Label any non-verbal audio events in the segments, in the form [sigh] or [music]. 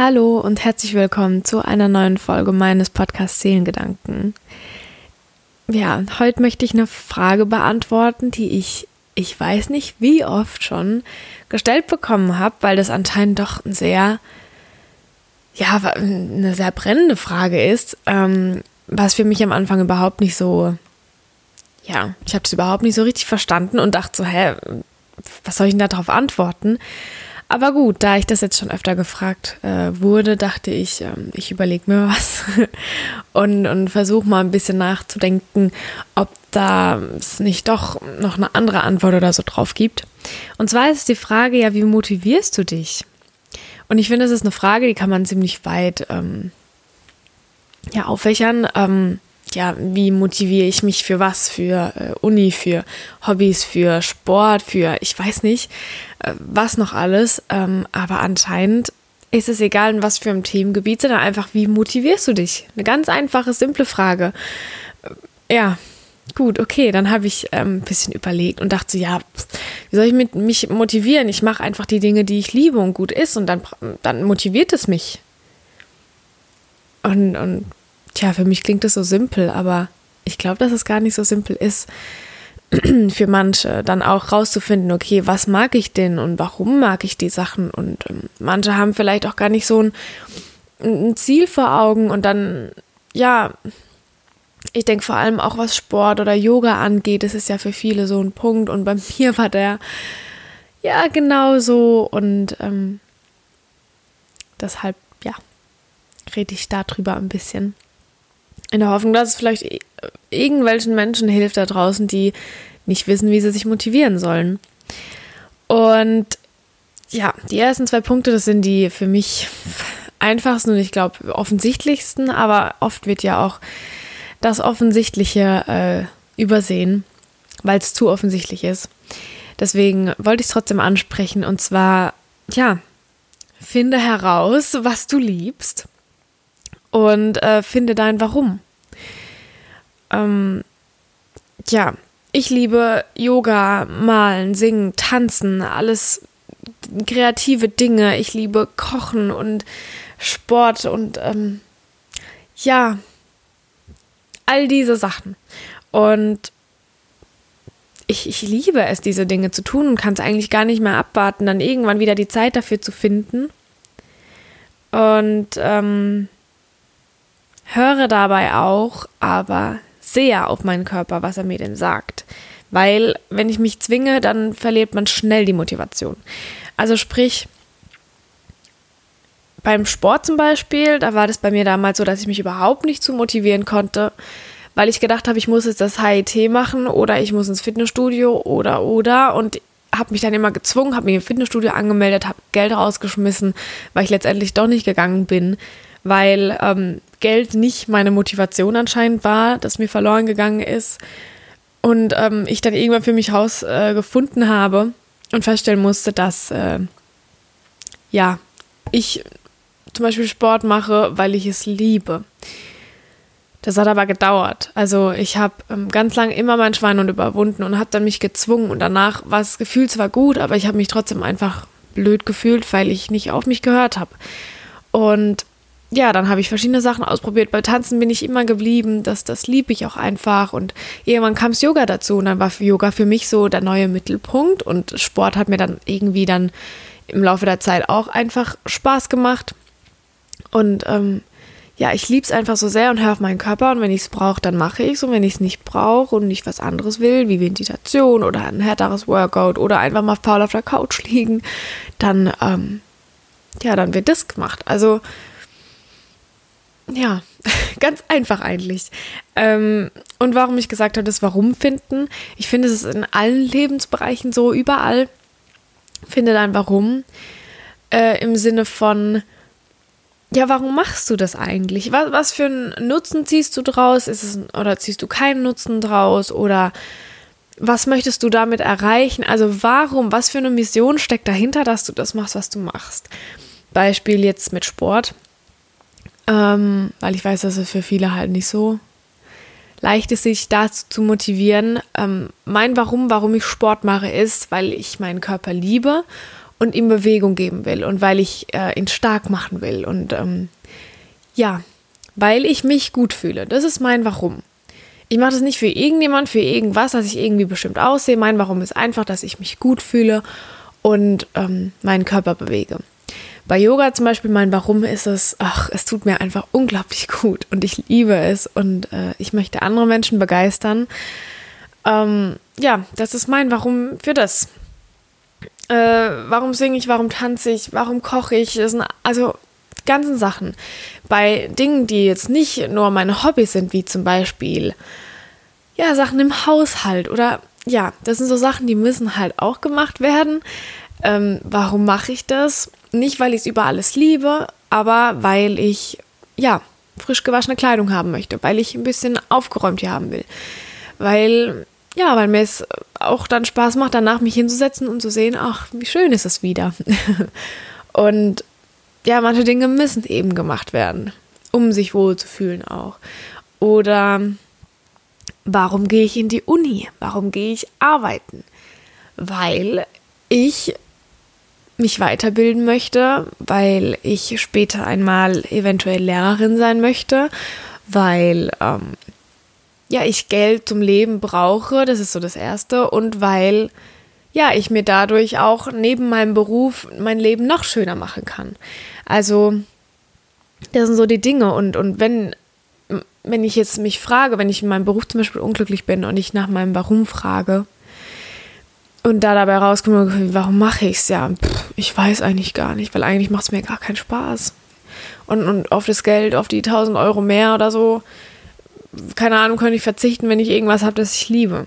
Hallo und herzlich willkommen zu einer neuen Folge meines Podcasts Seelengedanken. Ja, heute möchte ich eine Frage beantworten, die ich, ich weiß nicht wie oft schon gestellt bekommen habe, weil das anscheinend doch ein sehr, ja, eine sehr brennende Frage ist, ähm, was für mich am Anfang überhaupt nicht so, ja, ich habe es überhaupt nicht so richtig verstanden und dachte so, hä, was soll ich denn darauf antworten? Aber gut, da ich das jetzt schon öfter gefragt äh, wurde, dachte ich, ähm, ich überlege mir [laughs] was und, und versuche mal ein bisschen nachzudenken, ob da es nicht doch noch eine andere Antwort oder so drauf gibt. Und zwar ist die Frage ja, wie motivierst du dich? Und ich finde, das ist eine Frage, die kann man ziemlich weit ähm, ja, auffächern. Ähm, ja, wie motiviere ich mich für was? Für äh, Uni, für Hobbys, für Sport, für ich weiß nicht, äh, was noch alles. Ähm, aber anscheinend ist es egal, in was für einem Themengebiet, sondern einfach, wie motivierst du dich? Eine ganz einfache, simple Frage. Äh, ja, gut, okay, dann habe ich ähm, ein bisschen überlegt und dachte, ja, wie soll ich mit, mich motivieren? Ich mache einfach die Dinge, die ich liebe und gut ist und dann, dann motiviert es mich. Und, und Tja, für mich klingt das so simpel, aber ich glaube, dass es gar nicht so simpel ist [clears throat] für manche, dann auch rauszufinden, okay, was mag ich denn und warum mag ich die Sachen? Und ähm, manche haben vielleicht auch gar nicht so ein, ein Ziel vor Augen und dann, ja, ich denke vor allem auch, was Sport oder Yoga angeht, das ist ja für viele so ein Punkt und bei [laughs] mir war der ja genau so und ähm, deshalb, ja, rede ich darüber ein bisschen. In der Hoffnung, dass es vielleicht irgendwelchen Menschen hilft da draußen, die nicht wissen, wie sie sich motivieren sollen. Und ja, die ersten zwei Punkte, das sind die für mich [laughs] einfachsten und ich glaube offensichtlichsten, aber oft wird ja auch das Offensichtliche äh, übersehen, weil es zu offensichtlich ist. Deswegen wollte ich es trotzdem ansprechen und zwar, ja, finde heraus, was du liebst und äh, finde dein Warum. Ähm, ja, ich liebe Yoga, Malen, Singen, Tanzen, alles kreative Dinge. Ich liebe Kochen und Sport und ähm, ja, all diese Sachen. Und ich, ich liebe es, diese Dinge zu tun und kann es eigentlich gar nicht mehr abwarten, dann irgendwann wieder die Zeit dafür zu finden. Und ähm, höre dabei auch aber sehr auf meinen Körper, was er mir denn sagt. Weil, wenn ich mich zwinge, dann verliert man schnell die Motivation. Also sprich, beim Sport zum Beispiel, da war das bei mir damals so, dass ich mich überhaupt nicht zu motivieren konnte, weil ich gedacht habe, ich muss jetzt das HIT machen oder ich muss ins Fitnessstudio oder oder und habe mich dann immer gezwungen, habe mich im Fitnessstudio angemeldet, habe Geld rausgeschmissen, weil ich letztendlich doch nicht gegangen bin, weil ähm, Geld nicht meine Motivation anscheinend war, das mir verloren gegangen ist. Und ähm, ich dann irgendwann für mich rausgefunden äh, habe und feststellen musste, dass äh, ja, ich zum Beispiel Sport mache, weil ich es liebe. Das hat aber gedauert. Also ich habe ähm, ganz lange immer mein Schweinhund überwunden und habe dann mich gezwungen und danach war das Gefühl zwar gut, aber ich habe mich trotzdem einfach blöd gefühlt, weil ich nicht auf mich gehört habe. Und ja, dann habe ich verschiedene Sachen ausprobiert. Bei Tanzen bin ich immer geblieben, das, das liebe ich auch einfach. Und irgendwann kam es Yoga dazu und dann war Yoga für mich so der neue Mittelpunkt und Sport hat mir dann irgendwie dann im Laufe der Zeit auch einfach Spaß gemacht. Und ähm, ja, ich liebe es einfach so sehr und höre auf meinen Körper und wenn ich es brauche, dann mache ich es und wenn ich es nicht brauche und nicht was anderes will, wie Meditation oder ein härteres Workout oder einfach mal faul auf der Couch liegen, dann, ähm, ja, dann wird das gemacht. Also ja, [laughs] ganz einfach eigentlich. Ähm, und warum ich gesagt habe, das Warum finden. Ich finde, es ist in allen Lebensbereichen so, überall. Finde dein Warum äh, im Sinne von, ja, warum machst du das eigentlich? Was, was für einen Nutzen ziehst du draus? Ist es, oder ziehst du keinen Nutzen draus? Oder was möchtest du damit erreichen? Also warum, was für eine Mission steckt dahinter, dass du das machst, was du machst? Beispiel jetzt mit Sport ähm, weil ich weiß, dass es für viele halt nicht so leicht ist, sich dazu zu motivieren. Ähm, mein Warum, warum ich Sport mache, ist, weil ich meinen Körper liebe und ihm Bewegung geben will und weil ich äh, ihn stark machen will und ähm, ja, weil ich mich gut fühle. Das ist mein Warum. Ich mache das nicht für irgendjemand, für irgendwas, dass ich irgendwie bestimmt aussehe. Mein Warum ist einfach, dass ich mich gut fühle und ähm, meinen Körper bewege. Bei Yoga zum Beispiel, mein Warum ist es, ach, es tut mir einfach unglaublich gut und ich liebe es und äh, ich möchte andere Menschen begeistern. Ähm, ja, das ist mein Warum für das. Äh, warum singe ich, warum tanze ich, warum koche ich? Das sind also ganzen Sachen. Bei Dingen, die jetzt nicht nur meine Hobbys sind, wie zum Beispiel ja, Sachen im Haushalt oder ja, das sind so Sachen, die müssen halt auch gemacht werden. Ähm, warum mache ich das? Nicht, weil ich es über alles liebe, aber weil ich, ja, frisch gewaschene Kleidung haben möchte, weil ich ein bisschen aufgeräumt hier haben will. Weil, ja, weil mir es auch dann Spaß macht, danach mich hinzusetzen und zu sehen, ach, wie schön ist es wieder. [laughs] und ja, manche Dinge müssen eben gemacht werden, um sich wohl zu fühlen auch. Oder warum gehe ich in die Uni? Warum gehe ich arbeiten? Weil ich mich weiterbilden möchte, weil ich später einmal eventuell Lehrerin sein möchte, weil ähm, ja ich Geld zum Leben brauche, das ist so das Erste, und weil ja ich mir dadurch auch neben meinem Beruf mein Leben noch schöner machen kann. Also das sind so die Dinge und und wenn wenn ich jetzt mich frage, wenn ich in meinem Beruf zum Beispiel unglücklich bin und ich nach meinem Warum frage, und da dabei rauskommt, warum mache ich es ja? Pff, ich weiß eigentlich gar nicht, weil eigentlich macht es mir gar keinen Spaß. Und, und auf das Geld, auf die 1000 Euro mehr oder so, keine Ahnung, könnte ich verzichten, wenn ich irgendwas habe, das ich liebe.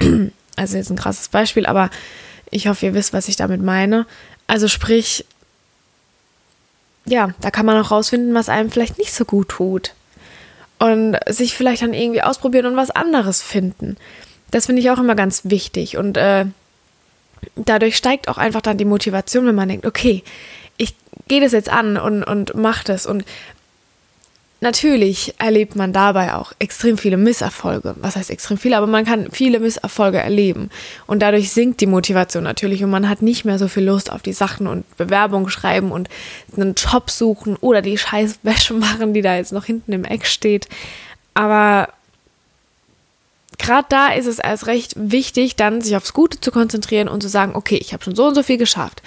[clears throat] Also jetzt ein krasses Beispiel, aber ich hoffe, ihr wisst, was ich damit meine. Also sprich, ja, da kann man auch rausfinden, was einem vielleicht nicht so gut tut. Und sich vielleicht dann irgendwie ausprobieren und was anderes finden. Das finde ich auch immer ganz wichtig. Und äh, dadurch steigt auch einfach dann die Motivation, wenn man denkt, okay, ich gehe das jetzt an und, und mache das. Und natürlich erlebt man dabei auch extrem viele Misserfolge. Was heißt extrem viele? Aber man kann viele Misserfolge erleben. Und dadurch sinkt die Motivation natürlich und man hat nicht mehr so viel Lust auf die Sachen und Bewerbungen schreiben und einen Job suchen oder die scheiß Wäsche [laughs] machen, die da jetzt noch hinten im Eck steht. Aber gerade da ist es erst recht wichtig, dann sich aufs Gute zu konzentrieren und zu sagen, okay, ich habe schon so und so viel geschafft.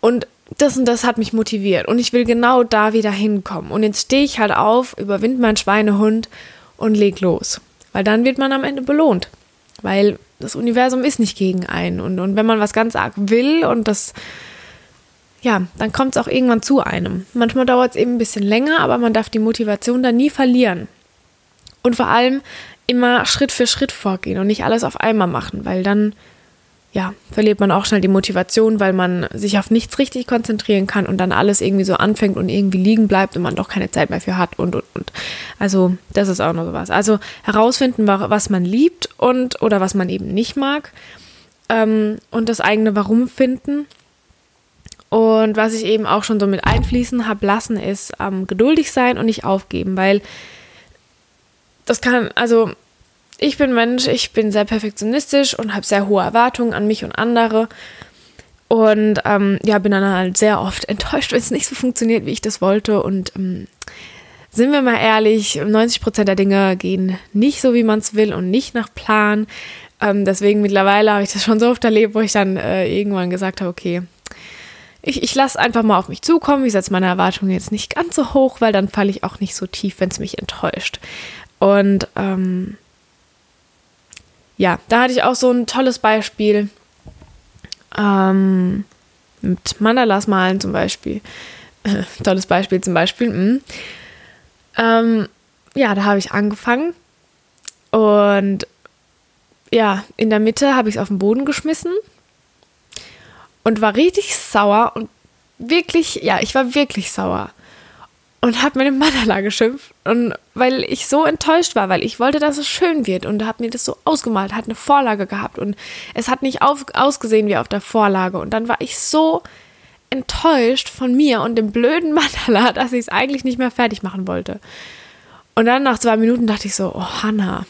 Und das und das hat mich motiviert und ich will genau da wieder hinkommen. Und jetzt stehe ich halt auf, überwinde meinen Schweinehund und leg los. Weil dann wird man am Ende belohnt. Weil das Universum ist nicht gegen einen. Und, und wenn man was ganz arg will und das, ja, dann kommt es auch irgendwann zu einem. Manchmal dauert es eben ein bisschen länger, aber man darf die Motivation dann nie verlieren. Und vor allem immer Schritt für Schritt vorgehen und nicht alles auf einmal machen, weil dann ja, verliert man auch schnell die Motivation, weil man sich auf nichts richtig konzentrieren kann und dann alles irgendwie so anfängt und irgendwie liegen bleibt und man doch keine Zeit mehr für hat und und und. Also, das ist auch noch sowas. Also herausfinden, was man liebt und oder was man eben nicht mag. Ähm, und das eigene Warum finden. Und was ich eben auch schon so mit einfließen habe lassen, ist ähm, geduldig sein und nicht aufgeben, weil das kann, also ich bin Mensch, ich bin sehr perfektionistisch und habe sehr hohe Erwartungen an mich und andere. Und ähm, ja, bin dann halt sehr oft enttäuscht, [laughs] wenn es nicht so funktioniert, wie ich das wollte. Und ähm, sind wir mal ehrlich, 90 Prozent der Dinge gehen nicht so, wie man es will und nicht nach Plan. Ähm, deswegen mittlerweile habe ich das schon so oft erlebt, wo ich dann äh, irgendwann gesagt habe, okay, ich, ich lasse einfach mal auf mich zukommen. Ich setze meine Erwartungen jetzt nicht ganz so hoch, weil dann falle ich auch nicht so tief, wenn es mich enttäuscht. Und ähm, ja, da hatte ich auch so ein tolles Beispiel ähm, mit Mandalas malen zum Beispiel. [laughs] Tolles Beispiel zum Beispiel. Hm. Ähm, ja, da habe ich angefangen und ja, in der Mitte habe ich es auf den Boden geschmissen und war richtig sauer und wirklich, ja, ich war wirklich sauer und habe mir den Mandala geschimpft und weil ich so enttäuscht war, weil ich wollte, dass es schön wird und habe mir das so ausgemalt, hat eine Vorlage gehabt und es hat nicht auf, ausgesehen wie auf der Vorlage und dann war ich so enttäuscht von mir und dem blöden [laughs] Mandala, dass ich es eigentlich nicht mehr fertig machen wollte. Und dann nach zwei Minuten dachte ich so, oh Hannah,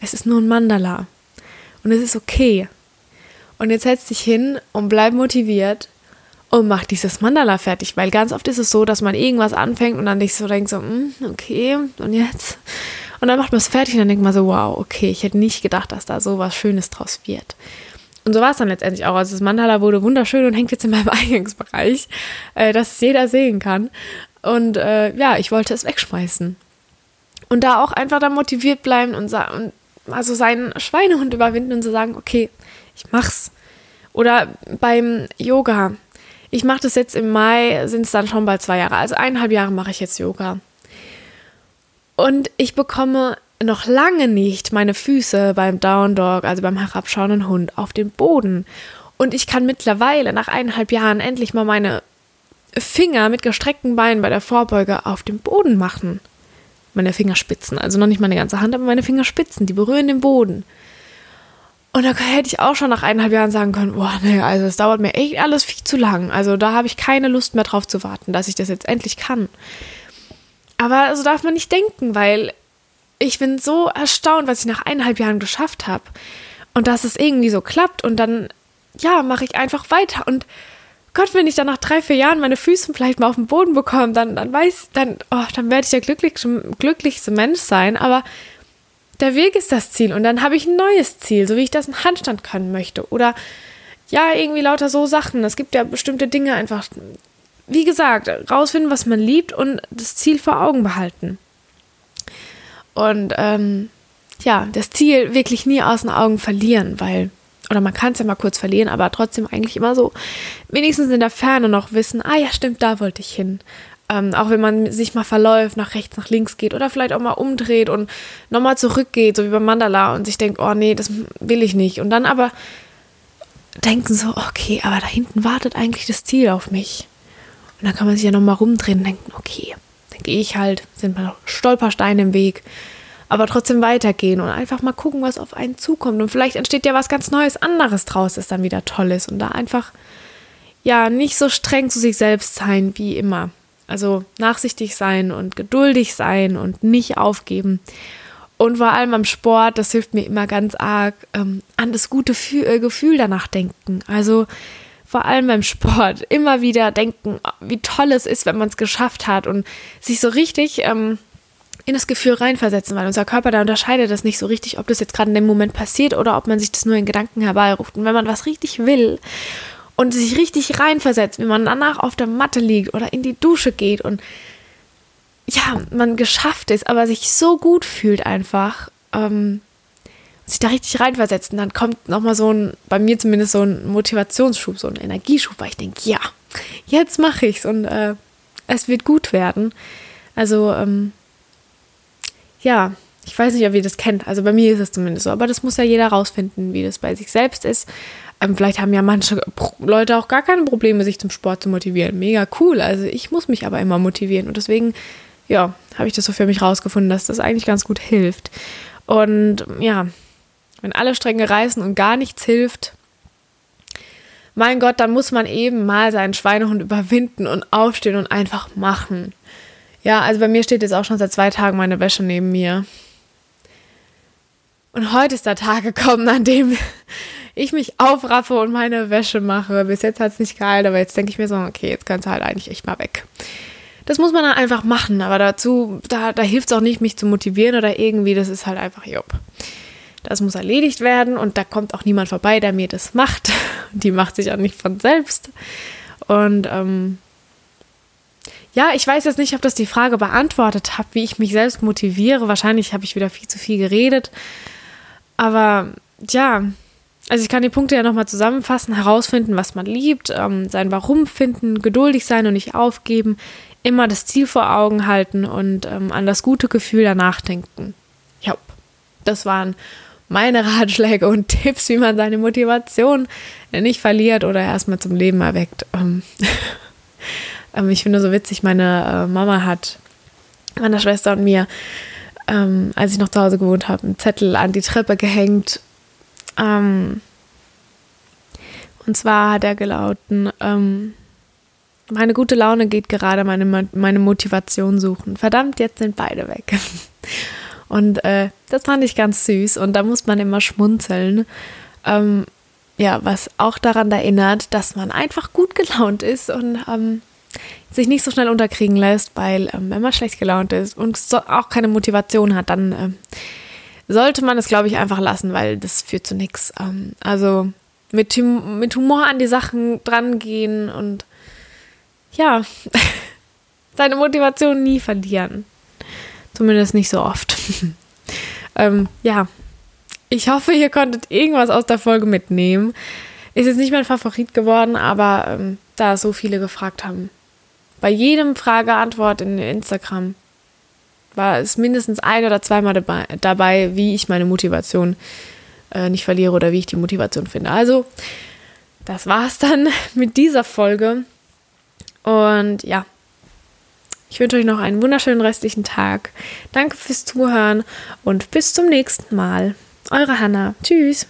es ist nur ein Mandala und es ist okay. Und jetzt setz dich hin und bleib motiviert und mach dieses Mandala fertig, weil ganz oft ist es so, dass man irgendwas anfängt und dann dich so denkt so, mm, okay, und jetzt? Und dann macht man es fertig und dann denkt man so, wow, okay, ich hätte nicht gedacht, dass da so was Schönes draus wird. Und so war es dann letztendlich auch. Also das Mandala wurde wunderschön und hängt jetzt in meinem [laughs] Eingangsbereich, äh, dass es jeder sehen kann. Und äh, ja, ich wollte es wegschmeißen. Und da auch einfach da motiviert bleiben und, und also seinen Schweinehund überwinden und zu so sagen, okay, ich mach's. Oder beim Yoga. Ich mache das jetzt im Mai, sind es dann schon bald zwei Jahre. Also eineinhalb Jahre mache ich jetzt Yoga. Und ich bekomme noch lange nicht meine Füße beim Down Dog, also beim herabschauenden Hund, auf den Boden. Und ich kann mittlerweile nach eineinhalb Jahren endlich mal meine Finger mit gestreckten Beinen bei der Vorbeuge auf dem Boden machen. Meine Fingerspitzen, also noch nicht meine ganze Hand, aber meine Fingerspitzen, die berühren den Boden. Und da hätte ich auch schon nach eineinhalb Jahren sagen können, boah, nee, also es dauert mir echt alles viel zu lang. Also da habe ich keine Lust mehr drauf zu warten, dass ich das jetzt endlich kann. Aber so darf man nicht denken, weil ich bin so erstaunt, was ich nach eineinhalb Jahren geschafft habe. Und dass es irgendwie so klappt. Und dann, ja, mache ich einfach weiter. Und Gott, wenn ich dann nach drei, vier Jahren meine Füße vielleicht mal auf den Boden bekomme, dann, dann weiß, dann, oh, dann werde ich der glücklichste, glücklichste Mensch sein. Aber der Weg ist das Ziel. Und dann habe ich ein neues Ziel, so wie ich das in Handstand können möchte. Oder ja, irgendwie lauter so Sachen. Es gibt ja bestimmte Dinge einfach. Wie gesagt, rausfinden, was man liebt und das Ziel vor Augen behalten. Und ähm, ja, das Ziel wirklich nie aus den Augen verlieren, weil, oder man kann es ja mal kurz verlieren, aber trotzdem eigentlich immer so, wenigstens in der Ferne noch wissen, ah ja, stimmt, da wollte ich hin. Ähm, auch wenn man sich mal verläuft, nach rechts, nach links geht oder vielleicht auch mal umdreht und nochmal zurückgeht, so wie beim Mandala und sich denkt, oh nee, das will ich nicht. Und dann aber denken so, okay, aber da hinten wartet eigentlich das Ziel auf mich. Und dann kann man sich ja nochmal rumdrehen und denken, okay, dann gehe ich halt, sind mal Stolpersteine im Weg, aber trotzdem weitergehen und einfach mal gucken, was auf einen zukommt. Und vielleicht entsteht ja was ganz Neues, anderes draus, das dann wieder toll ist. Und da einfach, ja, nicht so streng zu sich selbst sein wie immer. Also nachsichtig sein und geduldig sein und nicht aufgeben. Und vor allem am Sport, das hilft mir immer ganz arg, ähm, an das gute äh, Gefühl danach denken. Also vor allem beim Sport [laughs] immer wieder denken, wie toll es ist, wenn man es geschafft hat und sich so richtig ähm, in das Gefühl reinversetzen, weil unser Körper da unterscheidet das nicht so richtig, ob das jetzt gerade in dem Moment passiert oder ob man sich das nur in Gedanken herbeiruft. Und wenn man was richtig will und sich richtig reinversetzt, wie man danach auf der Matte liegt oder in die Dusche geht und ja, man geschafft ist, aber sich so gut fühlt einfach, ähm, sich da richtig reinversetzt und dann kommt nochmal so ein, bei mir zumindest so ein Motivationsschub, so ein Energieschub, weil ich denke, ja, jetzt mache ich's und äh, es wird gut werden. Also, ähm, ja, ich weiß nicht, ob ihr das kennt. Also bei mir ist es zumindest so, aber das muss ja jeder rausfinden, wie das bei sich selbst ist. Ähm, vielleicht haben ja manche Leute auch gar keine Probleme, sich zum Sport zu motivieren. Mega cool. Also ich muss mich aber immer motivieren und deswegen, ja, habe ich das so für mich rausgefunden, dass das eigentlich ganz gut hilft. Und ja, wenn alle Stränge reißen und gar nichts hilft, mein Gott, dann muss man eben mal seinen Schweinehund überwinden und aufstehen und einfach machen. Ja, also bei mir steht jetzt auch schon seit zwei Tagen meine Wäsche neben mir. Und heute ist der Tag gekommen, an dem ich mich aufraffe und meine Wäsche mache. Bis jetzt hat es nicht gehalten, aber jetzt denke ich mir so, okay, jetzt kannst du halt eigentlich echt mal weg. Das muss man dann einfach machen, aber dazu, da, da hilft es auch nicht, mich zu motivieren oder irgendwie, das ist halt einfach Job. Das muss erledigt werden und da kommt auch niemand vorbei, der mir das macht. [laughs] Die macht sich auch nicht von selbst. Und ähm, ja, ich weiß jetzt nicht, ob das die Frage beantwortet hat, wie ich mich selbst motiviere. Wahrscheinlich habe ich wieder viel zu viel geredet. Aber ja, also ich kann die Punkte ja nochmal zusammenfassen, herausfinden, was man liebt, ähm, sein Warum finden, geduldig sein und nicht aufgeben, immer das Ziel vor Augen halten und ähm, an das gute Gefühl danach denken. Ja, das waren meine [laughs] Ratschläge und Tipps, wie man seine Motivation nicht verliert oder erstmal zum Leben erweckt. Ähm, [laughs] ähm, ich finde so witzig, meine äh, Mama hat meiner Schwester und mir, ähm, als ich noch zu Hause gewohnt habe, einen Zettel an die Treppe gehängt. Ähm, und zwar hat er gelauten, ähm, meine gute Laune geht gerade meine, meine Motivation suchen. Verdammt, jetzt sind beide weg. [laughs] Und äh, das fand ich ganz süß und da muss man immer schmunzeln. Ähm, ja, was auch daran erinnert, dass man einfach gut gelaunt ist und ähm, sich nicht so schnell unterkriegen lässt, weil ähm, wenn man schlecht gelaunt ist und so auch keine Motivation hat, dann ähm, sollte man es, glaube ich, einfach lassen, weil das führt zu nichts. Ähm, also mit, mit Humor an die Sachen drangehen und ja, [laughs] seine Motivation nie verlieren. Zumindest nicht so oft. [laughs] ähm, ja, ich hoffe, ihr konntet irgendwas aus der Folge mitnehmen. Ist jetzt nicht mein Favorit geworden, aber ähm, da so viele gefragt haben. Bei jedem Frage-Antwort in Instagram war es mindestens ein oder zweimal dabei, dabei wie ich meine Motivation äh, nicht verliere oder wie ich die Motivation finde. Also, das war's dann [laughs] mit dieser Folge. Und ja, ich wünsche euch noch einen wunderschönen restlichen Tag. Danke fürs Zuhören und bis zum nächsten Mal. Eure Hanna. Tschüss.